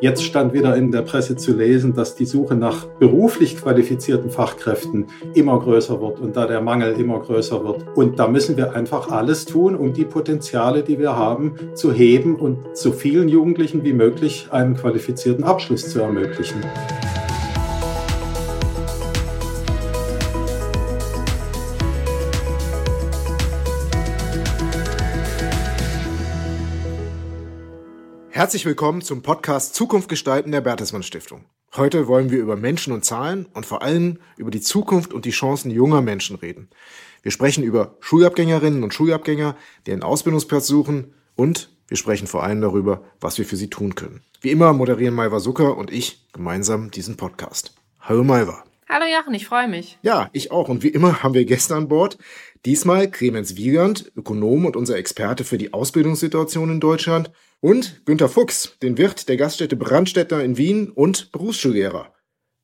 Jetzt stand wieder in der Presse zu lesen, dass die Suche nach beruflich qualifizierten Fachkräften immer größer wird und da der Mangel immer größer wird. Und da müssen wir einfach alles tun, um die Potenziale, die wir haben, zu heben und so vielen Jugendlichen wie möglich einen qualifizierten Abschluss zu ermöglichen. Herzlich willkommen zum Podcast Zukunft gestalten der Bertelsmann Stiftung. Heute wollen wir über Menschen und Zahlen und vor allem über die Zukunft und die Chancen junger Menschen reden. Wir sprechen über Schulabgängerinnen und Schulabgänger, die einen Ausbildungsplatz suchen und wir sprechen vor allem darüber, was wir für sie tun können. Wie immer moderieren Maiva Zucker und ich gemeinsam diesen Podcast. Hallo Maiva. Hallo Jochen, ich freue mich. Ja, ich auch. Und wie immer haben wir Gäste an Bord. Diesmal Clemens Wiegand, Ökonom und unser Experte für die Ausbildungssituation in Deutschland und Günter Fuchs, den Wirt der Gaststätte Brandstätter in Wien und Berufsschullehrer.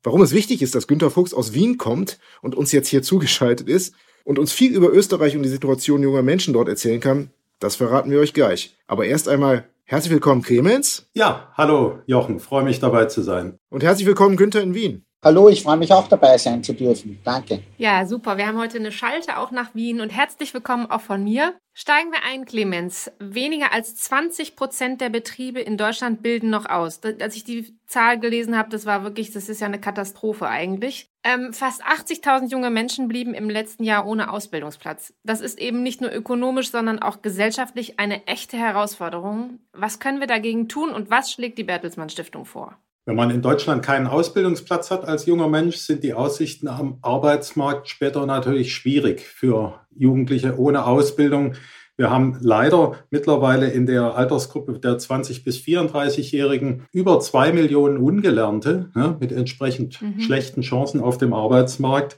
Warum es wichtig ist, dass Günter Fuchs aus Wien kommt und uns jetzt hier zugeschaltet ist und uns viel über Österreich und die Situation junger Menschen dort erzählen kann, das verraten wir euch gleich. Aber erst einmal herzlich willkommen, Clemens. Ja, hallo Jochen, freue mich dabei zu sein. Und herzlich willkommen, Günther in Wien. Hallo, ich freue mich auch dabei sein zu dürfen. Danke. Ja, super. Wir haben heute eine Schalte auch nach Wien und herzlich willkommen auch von mir. Steigen wir ein, Clemens. Weniger als 20 Prozent der Betriebe in Deutschland bilden noch aus. Als ich die Zahl gelesen habe, das war wirklich, das ist ja eine Katastrophe eigentlich. Ähm, fast 80.000 junge Menschen blieben im letzten Jahr ohne Ausbildungsplatz. Das ist eben nicht nur ökonomisch, sondern auch gesellschaftlich eine echte Herausforderung. Was können wir dagegen tun und was schlägt die Bertelsmann Stiftung vor? Wenn man in Deutschland keinen Ausbildungsplatz hat als junger Mensch, sind die Aussichten am Arbeitsmarkt später natürlich schwierig für Jugendliche ohne Ausbildung. Wir haben leider mittlerweile in der Altersgruppe der 20 bis 34-Jährigen über zwei Millionen Ungelernte ne, mit entsprechend mhm. schlechten Chancen auf dem Arbeitsmarkt.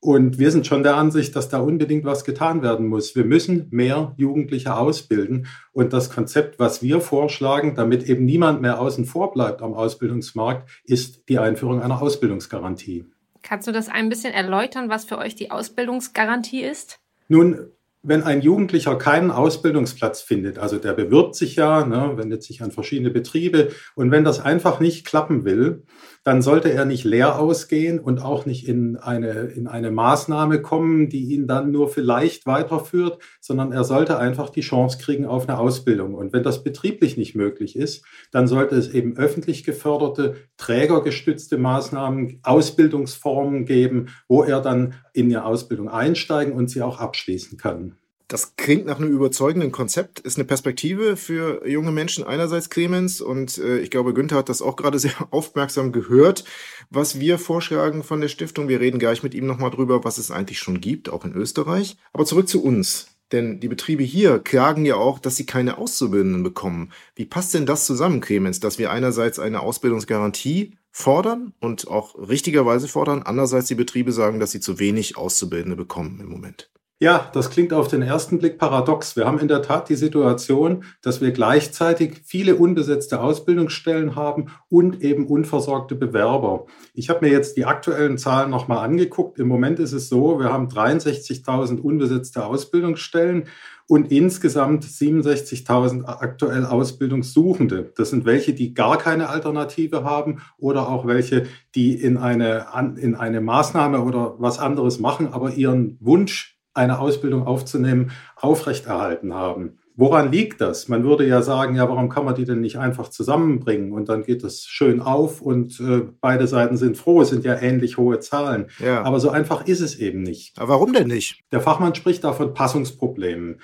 Und wir sind schon der Ansicht, dass da unbedingt was getan werden muss. Wir müssen mehr Jugendliche ausbilden. Und das Konzept, was wir vorschlagen, damit eben niemand mehr außen vor bleibt am Ausbildungsmarkt, ist die Einführung einer Ausbildungsgarantie. Kannst du das ein bisschen erläutern, was für euch die Ausbildungsgarantie ist? Nun, wenn ein Jugendlicher keinen Ausbildungsplatz findet, also der bewirbt sich ja, ne, wendet sich an verschiedene Betriebe und wenn das einfach nicht klappen will, dann sollte er nicht leer ausgehen und auch nicht in eine, in eine Maßnahme kommen, die ihn dann nur vielleicht weiterführt, sondern er sollte einfach die Chance kriegen auf eine Ausbildung. Und wenn das betrieblich nicht möglich ist, dann sollte es eben öffentlich geförderte, trägergestützte Maßnahmen, Ausbildungsformen geben, wo er dann in die Ausbildung einsteigen und sie auch abschließen kann. Das klingt nach einem überzeugenden Konzept, ist eine Perspektive für junge Menschen einerseits, Clemens, und äh, ich glaube, Günther hat das auch gerade sehr aufmerksam gehört, was wir vorschlagen von der Stiftung. Wir reden gleich mit ihm nochmal drüber, was es eigentlich schon gibt, auch in Österreich. Aber zurück zu uns. Denn die Betriebe hier klagen ja auch, dass sie keine Auszubildenden bekommen. Wie passt denn das zusammen, Clemens, dass wir einerseits eine Ausbildungsgarantie fordern und auch richtigerweise fordern, andererseits die Betriebe sagen, dass sie zu wenig Auszubildende bekommen im Moment? Ja, das klingt auf den ersten Blick paradox. Wir haben in der Tat die Situation, dass wir gleichzeitig viele unbesetzte Ausbildungsstellen haben und eben unversorgte Bewerber. Ich habe mir jetzt die aktuellen Zahlen nochmal angeguckt. Im Moment ist es so, wir haben 63.000 unbesetzte Ausbildungsstellen und insgesamt 67.000 aktuell Ausbildungssuchende. Das sind welche, die gar keine Alternative haben oder auch welche, die in eine, in eine Maßnahme oder was anderes machen, aber ihren Wunsch eine Ausbildung aufzunehmen, aufrechterhalten haben. Woran liegt das? Man würde ja sagen, ja, warum kann man die denn nicht einfach zusammenbringen und dann geht es schön auf und äh, beide Seiten sind froh, es sind ja ähnlich hohe Zahlen. Ja. Aber so einfach ist es eben nicht. Aber warum denn nicht? Der Fachmann spricht da von Passungsproblemen.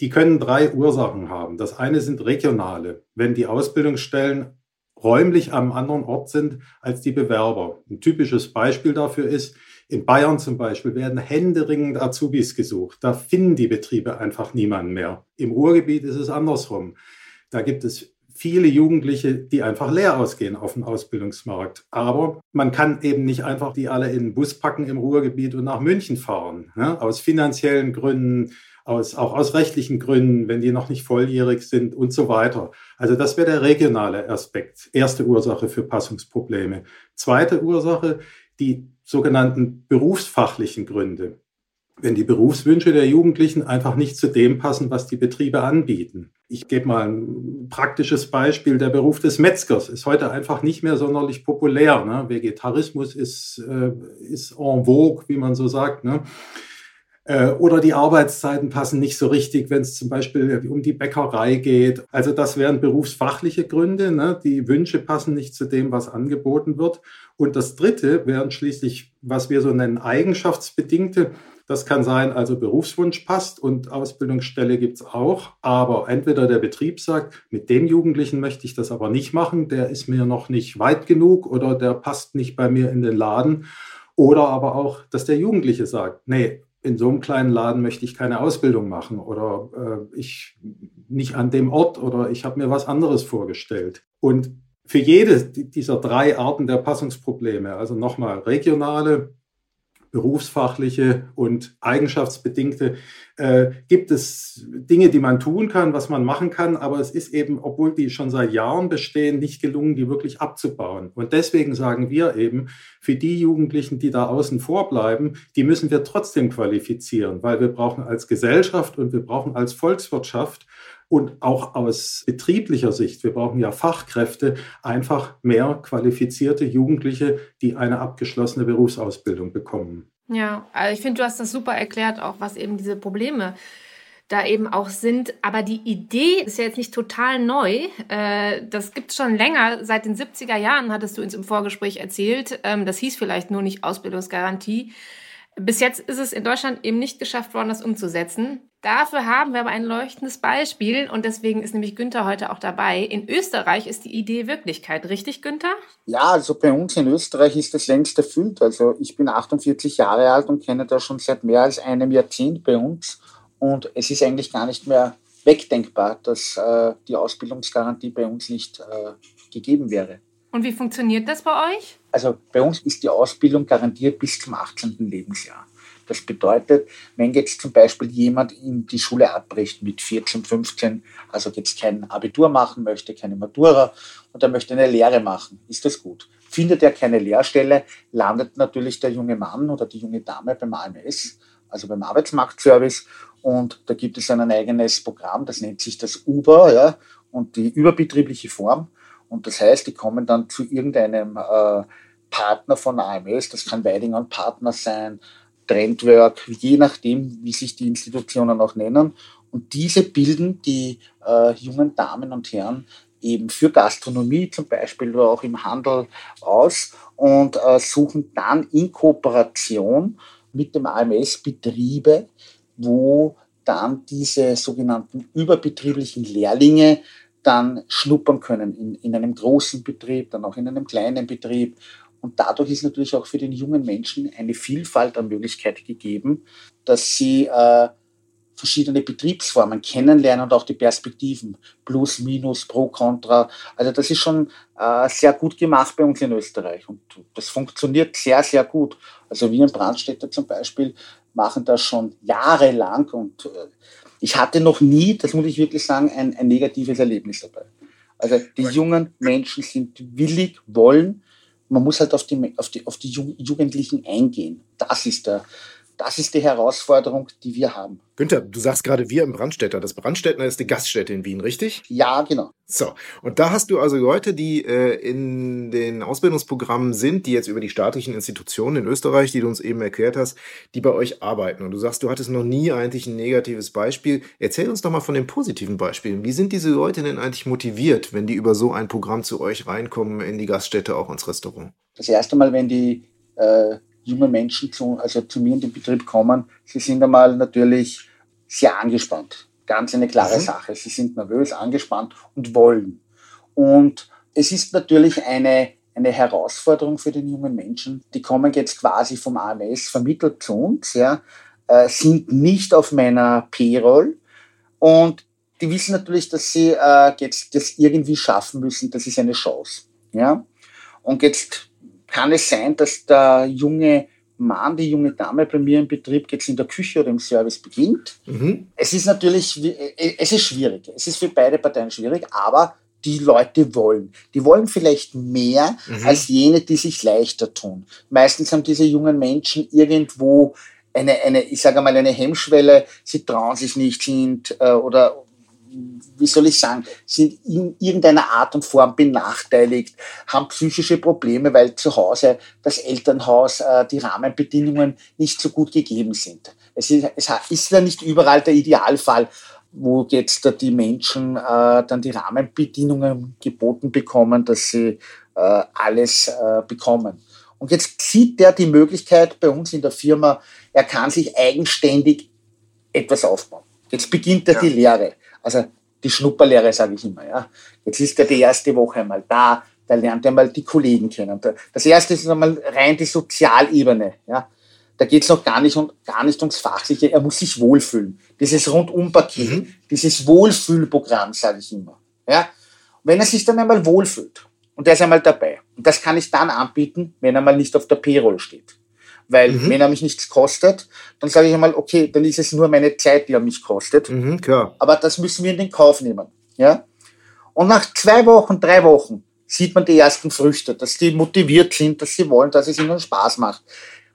Die können drei Ursachen haben. Das eine sind regionale. Wenn die Ausbildungsstellen räumlich am anderen Ort sind als die Bewerber. Ein typisches Beispiel dafür ist, in Bayern zum Beispiel werden händeringend Azubis gesucht. Da finden die Betriebe einfach niemanden mehr. Im Ruhrgebiet ist es andersrum. Da gibt es viele Jugendliche, die einfach leer ausgehen auf dem Ausbildungsmarkt. Aber man kann eben nicht einfach die alle in den Bus packen im Ruhrgebiet und nach München fahren. Ne? Aus finanziellen Gründen, aus, auch aus rechtlichen Gründen, wenn die noch nicht volljährig sind und so weiter. Also das wäre der regionale Aspekt. Erste Ursache für Passungsprobleme. Zweite Ursache, die sogenannten berufsfachlichen Gründe. Wenn die Berufswünsche der Jugendlichen einfach nicht zu dem passen, was die Betriebe anbieten. Ich gebe mal ein praktisches Beispiel. Der Beruf des Metzgers ist heute einfach nicht mehr sonderlich populär. Ne? Vegetarismus ist, äh, ist en vogue, wie man so sagt. Ne? Äh, oder die Arbeitszeiten passen nicht so richtig, wenn es zum Beispiel um die Bäckerei geht. Also das wären berufsfachliche Gründe. Ne? Die Wünsche passen nicht zu dem, was angeboten wird. Und das Dritte wären schließlich, was wir so nennen, eigenschaftsbedingte. Das kann sein, also Berufswunsch passt und Ausbildungsstelle gibt's auch. Aber entweder der Betrieb sagt, mit dem Jugendlichen möchte ich das aber nicht machen, der ist mir noch nicht weit genug oder der passt nicht bei mir in den Laden. Oder aber auch, dass der Jugendliche sagt, nee, in so einem kleinen Laden möchte ich keine Ausbildung machen oder äh, ich nicht an dem Ort oder ich habe mir was anderes vorgestellt. Und für jede dieser drei Arten der Passungsprobleme, also nochmal regionale, berufsfachliche und eigenschaftsbedingte, äh, gibt es Dinge, die man tun kann, was man machen kann, aber es ist eben, obwohl die schon seit Jahren bestehen, nicht gelungen, die wirklich abzubauen. Und deswegen sagen wir eben, für die Jugendlichen, die da außen vor bleiben, die müssen wir trotzdem qualifizieren, weil wir brauchen als Gesellschaft und wir brauchen als Volkswirtschaft und auch aus betrieblicher Sicht, wir brauchen ja Fachkräfte, einfach mehr qualifizierte Jugendliche, die eine abgeschlossene Berufsausbildung bekommen. Ja, also ich finde, du hast das super erklärt, auch was eben diese Probleme da eben auch sind. Aber die Idee ist ja jetzt nicht total neu. Äh, das gibt es schon länger. Seit den 70er Jahren hattest du uns im Vorgespräch erzählt. Ähm, das hieß vielleicht nur nicht Ausbildungsgarantie. Bis jetzt ist es in Deutschland eben nicht geschafft worden, das umzusetzen. Dafür haben wir aber ein leuchtendes Beispiel und deswegen ist nämlich Günther heute auch dabei. In Österreich ist die Idee Wirklichkeit, richtig, Günther? Ja, also bei uns in Österreich ist das längst erfüllt. Also ich bin 48 Jahre alt und kenne das schon seit mehr als einem Jahrzehnt bei uns. Und es ist eigentlich gar nicht mehr wegdenkbar, dass äh, die Ausbildungsgarantie bei uns nicht äh, gegeben wäre. Und wie funktioniert das bei euch? Also bei uns ist die Ausbildung garantiert bis zum 18. Lebensjahr. Das bedeutet, wenn jetzt zum Beispiel jemand in die Schule abbricht mit 14, 15, also jetzt kein Abitur machen möchte, keine Matura und er möchte eine Lehre machen, ist das gut. Findet er keine Lehrstelle, landet natürlich der junge Mann oder die junge Dame beim AMS, also beim Arbeitsmarktservice und da gibt es ein eigenes Programm, das nennt sich das UBA ja, und die überbetriebliche Form. Und das heißt, die kommen dann zu irgendeinem äh, Partner von AMS, das kann Weidinger Partner sein, Trendwork, je nachdem, wie sich die Institutionen auch nennen. Und diese bilden die äh, jungen Damen und Herren eben für Gastronomie zum Beispiel oder auch im Handel aus und äh, suchen dann in Kooperation mit dem AMS Betriebe, wo dann diese sogenannten überbetrieblichen Lehrlinge dann schnuppern können in, in einem großen Betrieb, dann auch in einem kleinen Betrieb und dadurch ist natürlich auch für den jungen Menschen eine Vielfalt an Möglichkeiten gegeben, dass sie äh, verschiedene Betriebsformen kennenlernen und auch die Perspektiven, Plus, Minus, Pro, Contra. Also das ist schon äh, sehr gut gemacht bei uns in Österreich und das funktioniert sehr, sehr gut. Also wir in Brandstätter zum Beispiel machen das schon jahrelang und äh, ich hatte noch nie, das muss ich wirklich sagen, ein, ein negatives Erlebnis dabei. Also die jungen Menschen sind willig, wollen man muss halt auf die, auf die, auf die Jugendlichen eingehen. Das ist der, das ist die Herausforderung, die wir haben. Günther, du sagst gerade wir im Brandstätter. Das Brandstätter ist die Gaststätte in Wien, richtig? Ja, genau. So, und da hast du also Leute, die äh, in den Ausbildungsprogrammen sind, die jetzt über die staatlichen Institutionen in Österreich, die du uns eben erklärt hast, die bei euch arbeiten. Und du sagst, du hattest noch nie eigentlich ein negatives Beispiel. Erzähl uns doch mal von den positiven Beispielen. Wie sind diese Leute denn eigentlich motiviert, wenn die über so ein Programm zu euch reinkommen, in die Gaststätte, auch ins Restaurant? Das erste Mal, wenn die äh, junge Menschen zu, also zu mir in den Betrieb kommen, sie sind einmal natürlich sehr angespannt. Ganz eine klare mhm. Sache. Sie sind nervös, angespannt und wollen. Und es ist natürlich eine, eine Herausforderung für den jungen Menschen. Die kommen jetzt quasi vom AMS vermittelt zu uns, ja, äh, sind nicht auf meiner Payroll und die wissen natürlich, dass sie äh, jetzt das irgendwie schaffen müssen. Das ist eine Chance. Ja? Und jetzt kann es sein, dass der junge Mann, die junge Dame bei mir im Betrieb jetzt in der Küche oder im Service beginnt. Mhm. Es ist natürlich, äh, es ist schwierig. Es ist für beide Parteien schwierig, aber die Leute wollen. Die wollen vielleicht mehr mhm. als jene, die sich leichter tun. Meistens haben diese jungen Menschen irgendwo eine, eine ich sage mal, eine Hemmschwelle. Sie trauen sich nicht, sind äh, oder wie soll ich sagen, sind in irgendeiner Art und Form benachteiligt, haben psychische Probleme, weil zu Hause das Elternhaus, äh, die Rahmenbedingungen nicht so gut gegeben sind. Es ist, es ist ja nicht überall der Idealfall, wo jetzt die Menschen äh, dann die Rahmenbedingungen geboten bekommen, dass sie äh, alles bekommen. Und jetzt sieht der die Möglichkeit bei uns in der Firma, er kann sich eigenständig etwas aufbauen. Jetzt beginnt er ja. die Lehre, also die Schnupperlehre, sage ich immer. Ja. Jetzt ist er die erste Woche einmal da, da lernt er mal die Kollegen kennen. Das erste ist einmal rein die Sozialebene. Ja. Da geht es noch gar nicht, um, gar nicht ums Fachliche, er muss sich wohlfühlen. Dieses Rundumpaket, mhm. dieses Wohlfühlprogramm, sage ich immer. Ja. Und wenn er sich dann einmal wohlfühlt und er ist einmal dabei, und das kann ich dann anbieten, wenn er mal nicht auf der Payroll steht. Weil mhm. wenn er mich nichts kostet, dann sage ich einmal, okay, dann ist es nur meine Zeit, die er mich kostet. Mhm, klar. Aber das müssen wir in den Kauf nehmen. Ja? Und nach zwei Wochen, drei Wochen sieht man die ersten Früchte, dass die motiviert sind, dass sie wollen, dass es ihnen Spaß macht.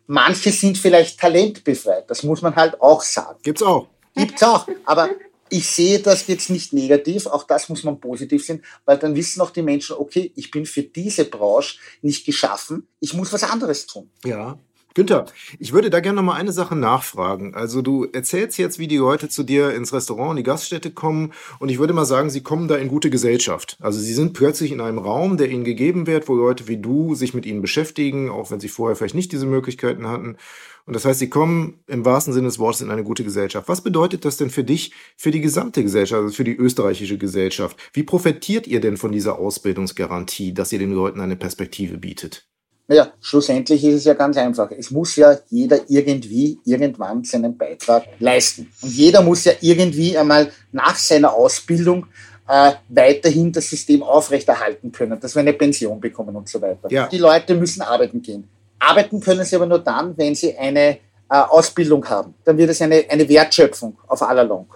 Manche sind vielleicht talentbefreit, das muss man halt auch sagen. Gibt's auch. Gibt's auch. Aber ich sehe das jetzt nicht negativ, auch das muss man positiv sehen, weil dann wissen auch die Menschen, okay, ich bin für diese Branche nicht geschaffen, ich muss was anderes tun. Ja. Günther, ich würde da gerne noch mal eine Sache nachfragen. Also du erzählst jetzt, wie die Leute zu dir ins Restaurant, in die Gaststätte kommen und ich würde mal sagen, sie kommen da in gute Gesellschaft. Also sie sind plötzlich in einem Raum, der ihnen gegeben wird, wo Leute wie du sich mit ihnen beschäftigen, auch wenn sie vorher vielleicht nicht diese Möglichkeiten hatten. Und das heißt, sie kommen im wahrsten Sinne des Wortes in eine gute Gesellschaft. Was bedeutet das denn für dich, für die gesamte Gesellschaft, also für die österreichische Gesellschaft? Wie profitiert ihr denn von dieser Ausbildungsgarantie, dass ihr den Leuten eine Perspektive bietet? Naja, schlussendlich ist es ja ganz einfach. Es muss ja jeder irgendwie irgendwann seinen Beitrag leisten. Und jeder muss ja irgendwie einmal nach seiner Ausbildung äh, weiterhin das System aufrechterhalten können, dass wir eine Pension bekommen und so weiter. Ja. Die Leute müssen arbeiten gehen. Arbeiten können sie aber nur dann, wenn sie eine äh, Ausbildung haben. Dann wird es eine, eine Wertschöpfung auf aller Long.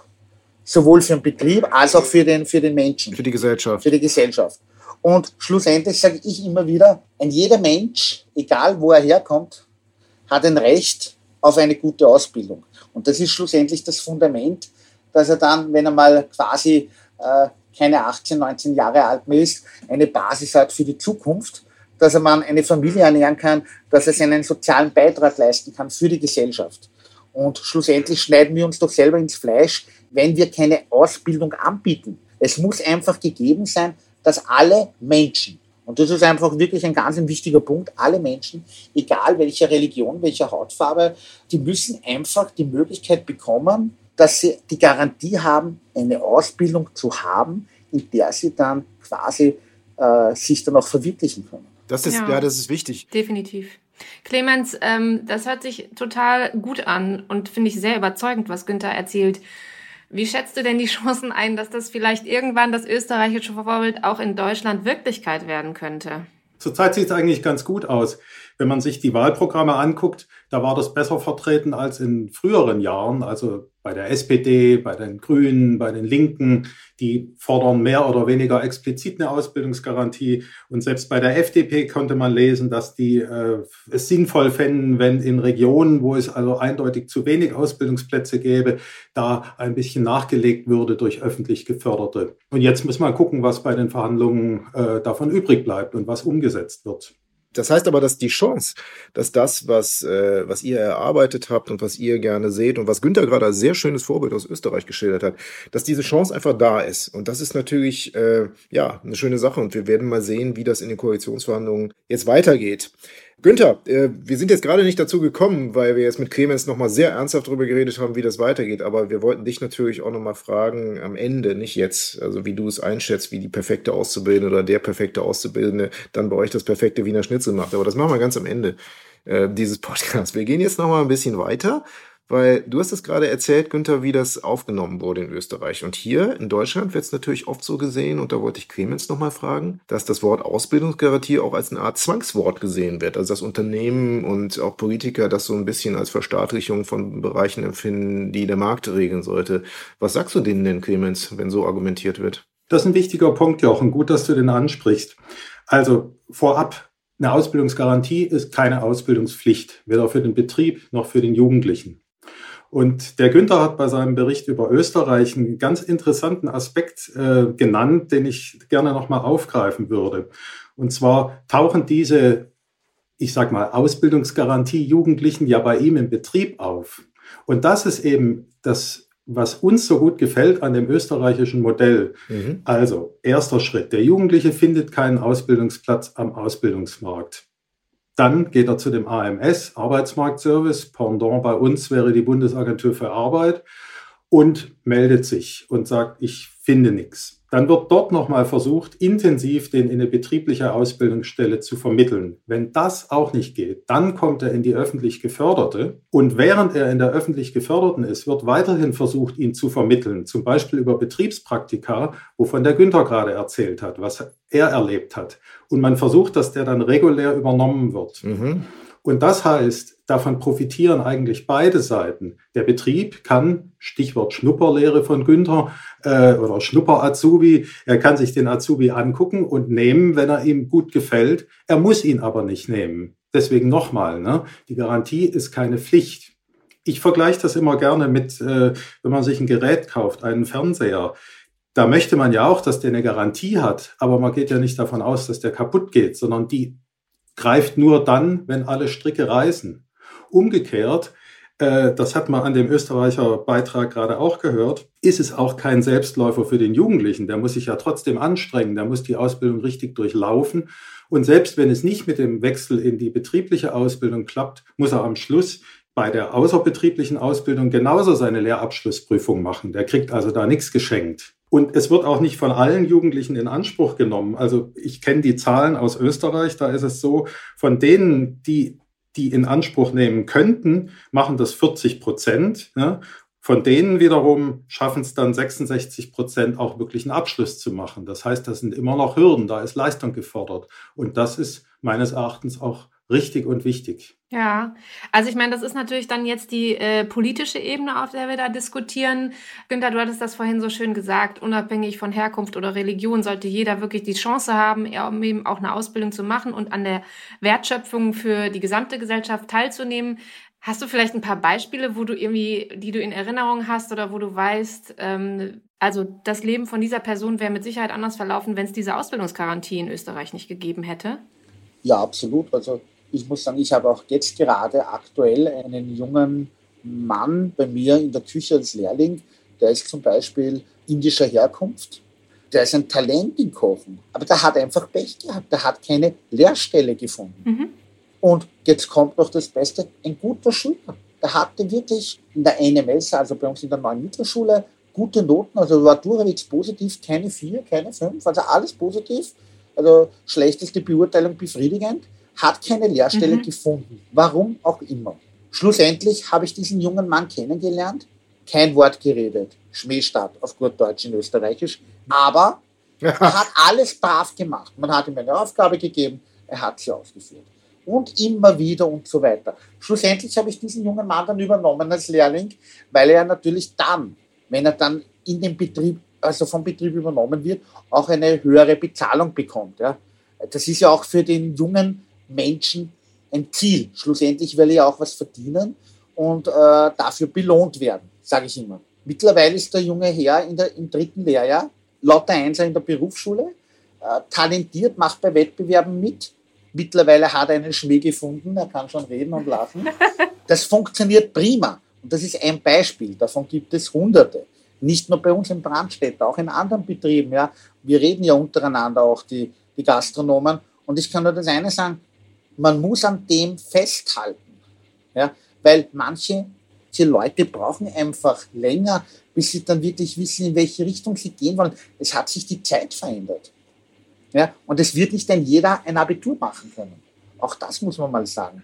Sowohl für den Betrieb als auch für den, für den Menschen. Für die Gesellschaft. Für die Gesellschaft. Und schlussendlich sage ich immer wieder, ein jeder Mensch, egal wo er herkommt, hat ein Recht auf eine gute Ausbildung. Und das ist schlussendlich das Fundament, dass er dann, wenn er mal quasi äh, keine 18, 19 Jahre alt mehr ist, eine Basis hat für die Zukunft, dass er man eine Familie ernähren kann, dass er seinen sozialen Beitrag leisten kann für die Gesellschaft. Und schlussendlich schneiden wir uns doch selber ins Fleisch, wenn wir keine Ausbildung anbieten. Es muss einfach gegeben sein, dass alle Menschen, und das ist einfach wirklich ein ganz ein wichtiger Punkt, alle Menschen, egal welcher Religion, welcher Hautfarbe, die müssen einfach die Möglichkeit bekommen, dass sie die Garantie haben, eine Ausbildung zu haben, in der sie dann quasi äh, sich dann auch verwirklichen können. Das ist, ja, ja das ist wichtig. Definitiv. Clemens, ähm, das hört sich total gut an und finde ich sehr überzeugend, was Günther erzählt. Wie schätzt du denn die Chancen ein, dass das vielleicht irgendwann das österreichische Vorbild auch in Deutschland Wirklichkeit werden könnte? Zurzeit sieht es eigentlich ganz gut aus. Wenn man sich die Wahlprogramme anguckt, da war das besser vertreten als in früheren Jahren. Also bei der SPD, bei den Grünen, bei den Linken, die fordern mehr oder weniger explizit eine Ausbildungsgarantie. Und selbst bei der FDP konnte man lesen, dass die äh, es sinnvoll fänden, wenn in Regionen, wo es also eindeutig zu wenig Ausbildungsplätze gäbe, da ein bisschen nachgelegt würde durch öffentlich geförderte. Und jetzt muss man gucken, was bei den Verhandlungen äh, davon übrig bleibt und was umgesetzt wird. Das heißt aber, dass die Chance, dass das, was, äh, was ihr erarbeitet habt und was ihr gerne seht und was Günther gerade als sehr schönes Vorbild aus Österreich geschildert hat, dass diese Chance einfach da ist. Und das ist natürlich äh, ja eine schöne Sache. Und wir werden mal sehen, wie das in den Koalitionsverhandlungen jetzt weitergeht. Günther, äh, wir sind jetzt gerade nicht dazu gekommen, weil wir jetzt mit Clemens nochmal sehr ernsthaft darüber geredet haben, wie das weitergeht. Aber wir wollten dich natürlich auch nochmal fragen, am Ende, nicht jetzt, also wie du es einschätzt, wie die perfekte Auszubildende oder der perfekte Auszubildende dann bei euch das perfekte Wiener Schnitzel macht. Aber das machen wir ganz am Ende äh, dieses Podcasts. Wir gehen jetzt nochmal ein bisschen weiter weil du hast es gerade erzählt, Günther, wie das aufgenommen wurde in Österreich. Und hier in Deutschland wird es natürlich oft so gesehen, und da wollte ich Clemens nochmal fragen, dass das Wort Ausbildungsgarantie auch als eine Art Zwangswort gesehen wird. Also dass Unternehmen und auch Politiker das so ein bisschen als Verstaatlichung von Bereichen empfinden, die der Markt regeln sollte. Was sagst du denen denn, Clemens, wenn so argumentiert wird? Das ist ein wichtiger Punkt, Jochen. Gut, dass du den ansprichst. Also vorab, eine Ausbildungsgarantie ist keine Ausbildungspflicht, weder für den Betrieb noch für den Jugendlichen. Und der Günther hat bei seinem Bericht über Österreich einen ganz interessanten Aspekt äh, genannt, den ich gerne nochmal aufgreifen würde. Und zwar tauchen diese, ich sag mal, Ausbildungsgarantie Jugendlichen ja bei ihm im Betrieb auf. Und das ist eben das, was uns so gut gefällt an dem österreichischen Modell. Mhm. Also, erster Schritt. Der Jugendliche findet keinen Ausbildungsplatz am Ausbildungsmarkt. Dann geht er zu dem AMS, Arbeitsmarktservice. Pendant bei uns wäre die Bundesagentur für Arbeit und meldet sich und sagt, ich finde nichts. Dann wird dort nochmal versucht, intensiv den in eine betriebliche Ausbildungsstelle zu vermitteln. Wenn das auch nicht geht, dann kommt er in die öffentlich geförderte. Und während er in der öffentlich geförderten ist, wird weiterhin versucht, ihn zu vermitteln. Zum Beispiel über Betriebspraktika, wovon der Günther gerade erzählt hat, was er erlebt hat. Und man versucht, dass der dann regulär übernommen wird. Mhm. Und das heißt, davon profitieren eigentlich beide Seiten. Der Betrieb kann, Stichwort Schnupperlehre von Günther äh, oder Schnupper-Azubi, er kann sich den Azubi angucken und nehmen, wenn er ihm gut gefällt. Er muss ihn aber nicht nehmen. Deswegen nochmal, ne? die Garantie ist keine Pflicht. Ich vergleiche das immer gerne mit, äh, wenn man sich ein Gerät kauft, einen Fernseher. Da möchte man ja auch, dass der eine Garantie hat, aber man geht ja nicht davon aus, dass der kaputt geht, sondern die greift nur dann, wenn alle Stricke reißen. Umgekehrt, äh, das hat man an dem Österreicher Beitrag gerade auch gehört, ist es auch kein Selbstläufer für den Jugendlichen. Der muss sich ja trotzdem anstrengen, der muss die Ausbildung richtig durchlaufen. Und selbst wenn es nicht mit dem Wechsel in die betriebliche Ausbildung klappt, muss er am Schluss bei der außerbetrieblichen Ausbildung genauso seine Lehrabschlussprüfung machen. Der kriegt also da nichts geschenkt. Und es wird auch nicht von allen Jugendlichen in Anspruch genommen. Also ich kenne die Zahlen aus Österreich, da ist es so, von denen, die die in Anspruch nehmen könnten, machen das 40 Prozent. Ne? Von denen wiederum schaffen es dann 66 Prozent auch wirklich einen Abschluss zu machen. Das heißt, das sind immer noch Hürden, da ist Leistung gefordert. Und das ist meines Erachtens auch richtig und wichtig. Ja, also ich meine, das ist natürlich dann jetzt die äh, politische Ebene, auf der wir da diskutieren. Günther, du hattest das vorhin so schön gesagt, unabhängig von Herkunft oder Religion sollte jeder wirklich die Chance haben, um eben auch eine Ausbildung zu machen und an der Wertschöpfung für die gesamte Gesellschaft teilzunehmen. Hast du vielleicht ein paar Beispiele, wo du irgendwie, die du in Erinnerung hast oder wo du weißt, ähm, also das Leben von dieser Person wäre mit Sicherheit anders verlaufen, wenn es diese Ausbildungsgarantie in Österreich nicht gegeben hätte? Ja, absolut. Also ich muss sagen, ich habe auch jetzt gerade aktuell einen jungen Mann bei mir in der Küche als Lehrling, der ist zum Beispiel indischer Herkunft. Der ist ein Talent im Kochen, aber der hat einfach Pech gehabt. Der hat keine Lehrstelle gefunden. Mhm. Und jetzt kommt noch das Beste, ein guter Schüler. Der hatte wirklich in der NMS, also bei uns in der neuen Mittelschule, gute Noten. Also war durchwegs positiv, keine vier, keine fünf, also alles positiv. Also schlechteste Beurteilung befriedigend hat keine Lehrstelle mhm. gefunden. Warum auch immer. Schlussendlich habe ich diesen jungen Mann kennengelernt, kein Wort geredet, Schmähstadt auf gut Deutsch in Österreichisch, aber er hat alles brav gemacht. Man hat ihm eine Aufgabe gegeben, er hat sie ausgeführt. Und immer wieder und so weiter. Schlussendlich habe ich diesen jungen Mann dann übernommen als Lehrling, weil er natürlich dann, wenn er dann in den Betrieb, also vom Betrieb übernommen wird, auch eine höhere Bezahlung bekommt. Ja. Das ist ja auch für den jungen Menschen ein Ziel. Schlussendlich will er auch was verdienen und äh, dafür belohnt werden, sage ich immer. Mittlerweile ist der junge Herr in der, im dritten Lehrjahr, lauter Einser in der Berufsschule, äh, talentiert, macht bei Wettbewerben mit. Mittlerweile hat er einen Schmäh gefunden, er kann schon reden und lachen. Das funktioniert prima. Und das ist ein Beispiel. Davon gibt es Hunderte. Nicht nur bei uns in Brandstädt, auch in anderen Betrieben. Ja. Wir reden ja untereinander auch, die, die Gastronomen. Und ich kann nur das eine sagen, man muss an dem festhalten. Ja? Weil manche die Leute brauchen einfach länger, bis sie dann wirklich wissen, in welche Richtung sie gehen wollen. Es hat sich die Zeit verändert. Ja? Und es wird nicht ein jeder ein Abitur machen können. Auch das muss man mal sagen.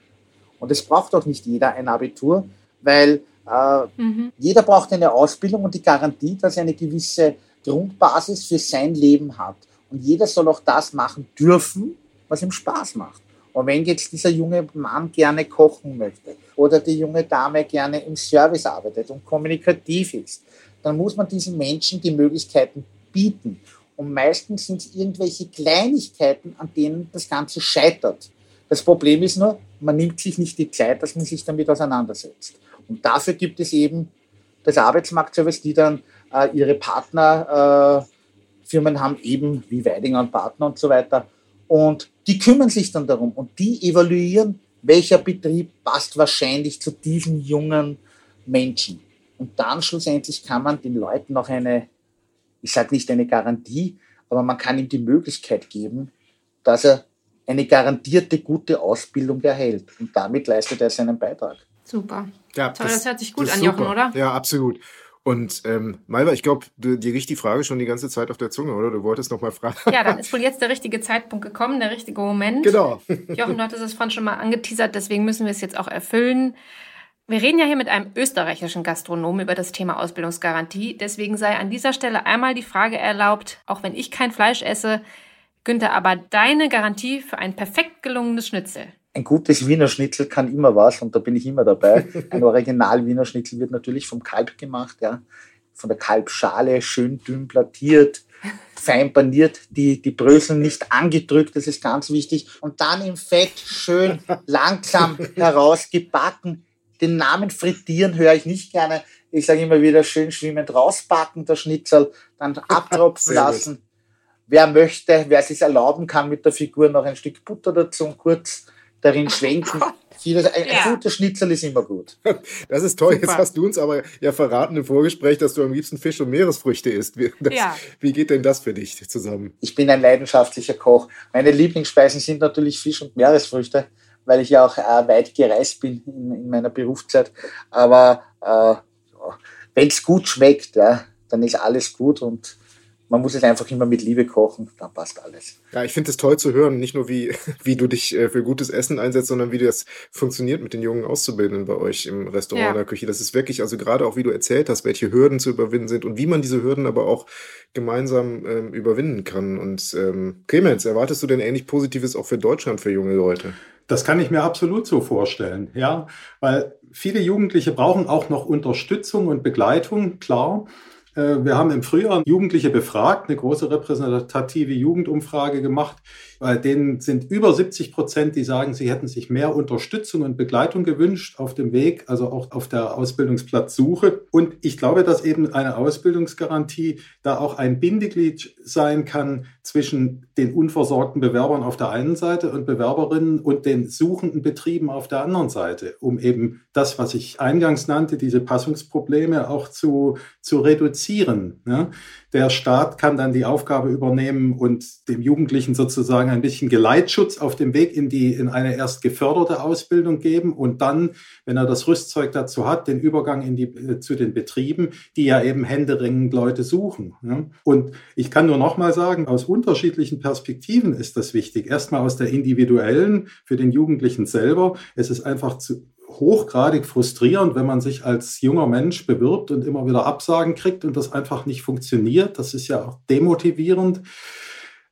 Und es braucht auch nicht jeder ein Abitur, weil äh, mhm. jeder braucht eine Ausbildung und die Garantie, dass er eine gewisse Grundbasis für sein Leben hat. Und jeder soll auch das machen dürfen, was ihm Spaß macht. Und wenn jetzt dieser junge Mann gerne kochen möchte oder die junge Dame gerne im Service arbeitet und kommunikativ ist, dann muss man diesen Menschen die Möglichkeiten bieten. Und meistens sind es irgendwelche Kleinigkeiten, an denen das Ganze scheitert. Das Problem ist nur, man nimmt sich nicht die Zeit, dass man sich damit auseinandersetzt. Und dafür gibt es eben das Arbeitsmarktservice, die dann äh, ihre Partnerfirmen äh, haben, eben wie Weidinger und Partner und so weiter. Und die kümmern sich dann darum und die evaluieren, welcher Betrieb passt wahrscheinlich zu diesen jungen Menschen. Und dann schlussendlich kann man den Leuten noch eine, ich sage nicht eine Garantie, aber man kann ihm die Möglichkeit geben, dass er eine garantierte gute Ausbildung erhält. Und damit leistet er seinen Beitrag. Super. Ja, Toll, das, das hört sich gut an, Jochen, oder? Ja, absolut. Und ähm, Malva, ich glaube, dir riecht die Frage schon die ganze Zeit auf der Zunge, oder? Du wolltest noch mal fragen. Ja, dann ist wohl jetzt der richtige Zeitpunkt gekommen, der richtige Moment. Genau. Jochen, du hattest es vorhin schon mal angeteasert, deswegen müssen wir es jetzt auch erfüllen. Wir reden ja hier mit einem österreichischen Gastronomen über das Thema Ausbildungsgarantie. Deswegen sei an dieser Stelle einmal die Frage erlaubt, auch wenn ich kein Fleisch esse, Günther, aber deine Garantie für ein perfekt gelungenes Schnitzel. Ein gutes Wiener Schnitzel kann immer was und da bin ich immer dabei. Ein Original Wiener Schnitzel wird natürlich vom Kalb gemacht, ja. Von der Kalbschale, schön dünn plattiert, fein paniert, die, die Bröseln nicht angedrückt, das ist ganz wichtig. Und dann im Fett schön langsam herausgebacken. Den Namen frittieren höre ich nicht gerne. Ich sage immer wieder schön schwimmend rausbacken, der Schnitzel, dann abtropfen lassen. Wer möchte, wer sich erlauben kann, mit der Figur noch ein Stück Butter dazu und kurz darin schwenken. Oh Vieles, ein, ja. ein guter Schnitzel ist immer gut. Das ist toll. Super. Jetzt hast du uns aber ja verraten im Vorgespräch, dass du am liebsten Fisch und Meeresfrüchte isst. Das, ja. Wie geht denn das für dich zusammen? Ich bin ein leidenschaftlicher Koch. Meine Lieblingsspeisen sind natürlich Fisch und Meeresfrüchte, weil ich ja auch äh, weit gereist bin in, in meiner Berufszeit. Aber äh, wenn es gut schmeckt, ja, dann ist alles gut und man muss es einfach immer mit Liebe kochen, dann passt alles. Ja, ich finde es toll zu hören, nicht nur wie, wie du dich äh, für gutes Essen einsetzt, sondern wie das funktioniert mit den jungen Auszubildenden bei euch im Restaurant, ja. in der Küche. Das ist wirklich, also gerade auch wie du erzählt hast, welche Hürden zu überwinden sind und wie man diese Hürden aber auch gemeinsam ähm, überwinden kann. Und ähm, Clemens, erwartest du denn ähnlich Positives auch für Deutschland, für junge Leute? Das kann ich mir absolut so vorstellen, ja, weil viele Jugendliche brauchen auch noch Unterstützung und Begleitung, klar. Äh, wir haben im Frühjahr Jugendliche befragt, eine große repräsentative Jugendumfrage gemacht. Bei denen sind über 70 Prozent, die sagen, sie hätten sich mehr Unterstützung und Begleitung gewünscht auf dem Weg, also auch auf der Ausbildungsplatzsuche. Und ich glaube, dass eben eine Ausbildungsgarantie da auch ein Bindeglied sein kann zwischen den unversorgten Bewerbern auf der einen Seite und Bewerberinnen und den suchenden Betrieben auf der anderen Seite, um eben das, was ich eingangs nannte, diese Passungsprobleme auch zu, zu reduzieren. Ne? Der Staat kann dann die Aufgabe übernehmen und dem Jugendlichen sozusagen ein bisschen Geleitschutz auf dem Weg in die, in eine erst geförderte Ausbildung geben und dann, wenn er das Rüstzeug dazu hat, den Übergang in die, äh, zu den Betrieben, die ja eben händeringend Leute suchen. Ne? Und ich kann nur noch mal sagen, aus unterschiedlichen Perspektiven ist das wichtig. Erstmal aus der individuellen, für den Jugendlichen selber. Es ist einfach zu, hochgradig frustrierend, wenn man sich als junger Mensch bewirbt und immer wieder Absagen kriegt und das einfach nicht funktioniert. Das ist ja auch demotivierend.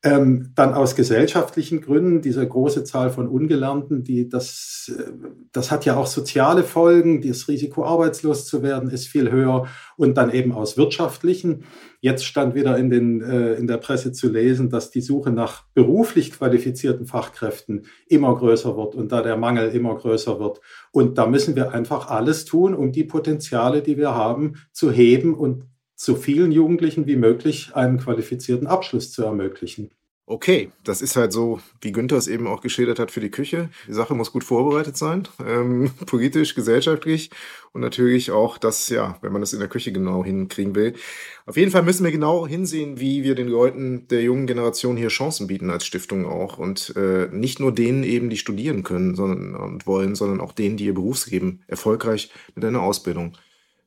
Ähm, dann aus gesellschaftlichen Gründen, diese große Zahl von Ungelernten, die das, äh, das hat ja auch soziale Folgen. Das Risiko, arbeitslos zu werden, ist viel höher. Und dann eben aus wirtschaftlichen. Jetzt stand wieder in, den, äh, in der Presse zu lesen, dass die Suche nach beruflich qualifizierten Fachkräften immer größer wird und da der Mangel immer größer wird. Und da müssen wir einfach alles tun, um die Potenziale, die wir haben, zu heben und so vielen Jugendlichen wie möglich einen qualifizierten Abschluss zu ermöglichen. Okay, das ist halt so, wie Günther es eben auch geschildert hat für die Küche. Die Sache muss gut vorbereitet sein, ähm, politisch, gesellschaftlich und natürlich auch das, ja, wenn man das in der Küche genau hinkriegen will. Auf jeden Fall müssen wir genau hinsehen, wie wir den Leuten der jungen Generation hier Chancen bieten als Stiftung auch und äh, nicht nur denen eben, die studieren können sondern, und wollen, sondern auch denen, die ihr Berufsleben erfolgreich mit einer Ausbildung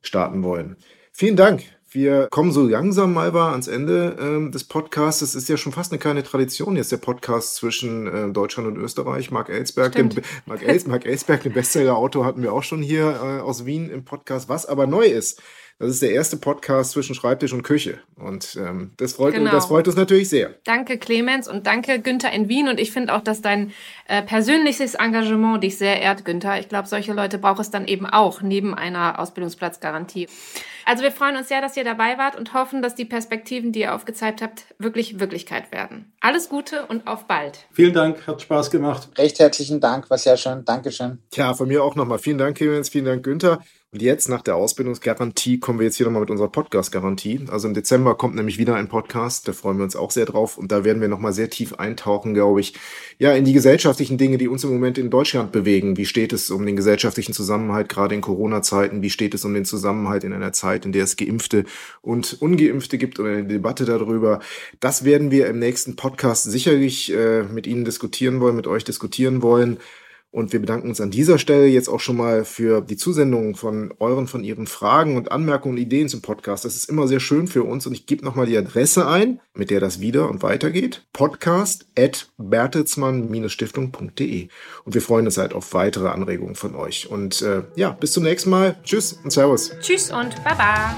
starten wollen. Vielen Dank wir kommen so langsam mal ans Ende ähm, des Podcasts. Es ist ja schon fast eine kleine Tradition jetzt der Podcast zwischen äh, Deutschland und Österreich. Marc Ellsberg, den, Marc, Els, Marc Ellsberg, den Bestseller-Autor, hatten wir auch schon hier äh, aus Wien im Podcast. Was aber neu ist, das ist der erste Podcast zwischen Schreibtisch und Küche. Und ähm, das, freut, genau. das freut uns natürlich sehr. Danke, Clemens, und danke, Günther in Wien. Und ich finde auch, dass dein äh, persönliches Engagement dich sehr ehrt, Günther. Ich glaube, solche Leute braucht es dann eben auch neben einer Ausbildungsplatzgarantie. Also wir freuen uns sehr, dass ihr dabei wart und hoffen, dass die Perspektiven, die ihr aufgezeigt habt, wirklich Wirklichkeit werden. Alles Gute und auf bald. Vielen Dank, hat Spaß gemacht. Recht herzlichen Dank, war sehr schön. Dankeschön. Tja, von mir auch nochmal vielen Dank, Clemens, vielen Dank, Günther. Und jetzt nach der Ausbildungsgarantie kommen wir jetzt hier nochmal mit unserer Podcast-Garantie. Also im Dezember kommt nämlich wieder ein Podcast, da freuen wir uns auch sehr drauf. Und da werden wir nochmal sehr tief eintauchen, glaube ich, ja, in die gesellschaftlichen Dinge, die uns im Moment in Deutschland bewegen. Wie steht es um den gesellschaftlichen Zusammenhalt, gerade in Corona-Zeiten? Wie steht es um den Zusammenhalt in einer Zeit, in der es Geimpfte und Ungeimpfte gibt oder eine Debatte darüber? Das werden wir im nächsten Podcast sicherlich äh, mit Ihnen diskutieren wollen, mit euch diskutieren wollen. Und wir bedanken uns an dieser Stelle jetzt auch schon mal für die Zusendung von euren, von Ihren Fragen und Anmerkungen und Ideen zum Podcast. Das ist immer sehr schön für uns und ich gebe nochmal die Adresse ein, mit der das wieder und weitergeht. Podcast at bertelsmann-stiftung.de. Und wir freuen uns halt auf weitere Anregungen von euch. Und äh, ja, bis zum nächsten Mal. Tschüss und Servus. Tschüss und Baba.